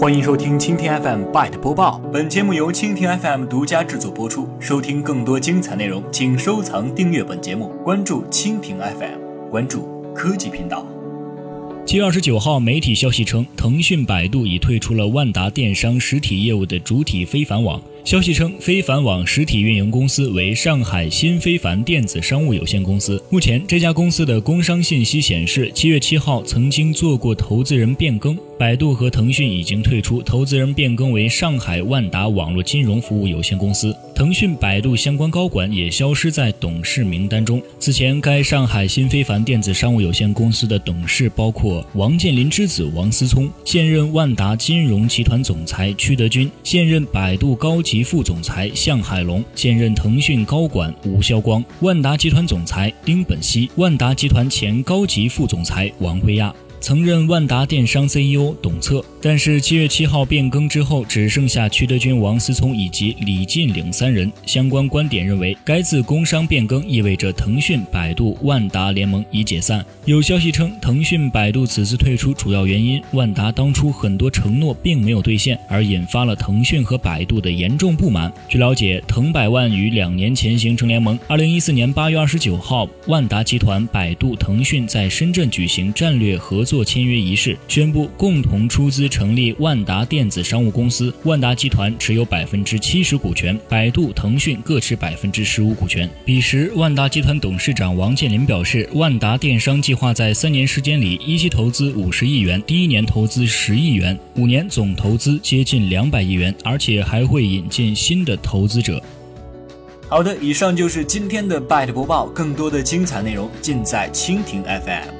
欢迎收听蜻蜓 FM Byte 播报，本节目由蜻蜓 FM 独家制作播出。收听更多精彩内容，请收藏订阅本节目，关注蜻蜓 FM，关注科技频道。七月二十九号，媒体消息称，腾讯、百度已退出了万达电商实体业务的主体非凡网。消息称，非凡网实体运营公司为上海新非凡电子商务有限公司。目前，这家公司的工商信息显示，七月七号曾经做过投资人变更。百度和腾讯已经退出，投资人变更为上海万达网络金融服务有限公司。腾讯、百度相关高管也消失在董事名单中。此前，该上海新非凡电子商务有限公司的董事包括王健林之子王思聪，现任万达金融集团总裁曲德军，现任百度高级副总裁向海龙，现任腾讯高管吴晓光，万达集团总裁丁本希，万达集团前高级副总裁王辉亚。曾任万达电商 CEO 董策，但是七月七号变更之后，只剩下曲德军、王思聪以及李进岭三人。相关观点认为，该次工商变更意味着腾讯、百度、万达联盟已解散。有消息称，腾讯、百度此次退出主要原因，万达当初很多承诺并没有兑现，而引发了腾讯和百度的严重不满。据了解，腾百万于两年前形成联盟。二零一四年八月二十九号，万达集团、百度、腾讯在深圳举行战略合作做签约仪式，宣布共同出资成立万达电子商务公司。万达集团持有百分之七十股权，百度、腾讯各持百分之十五股权。彼时，万达集团董事长王健林表示，万达电商计划在三年时间里一期投资五十亿元，第一年投资十亿元，五年总投资接近两百亿元，而且还会引进新的投资者。好的，以上就是今天的 Byte 播报，更多的精彩内容尽在蜻蜓 FM。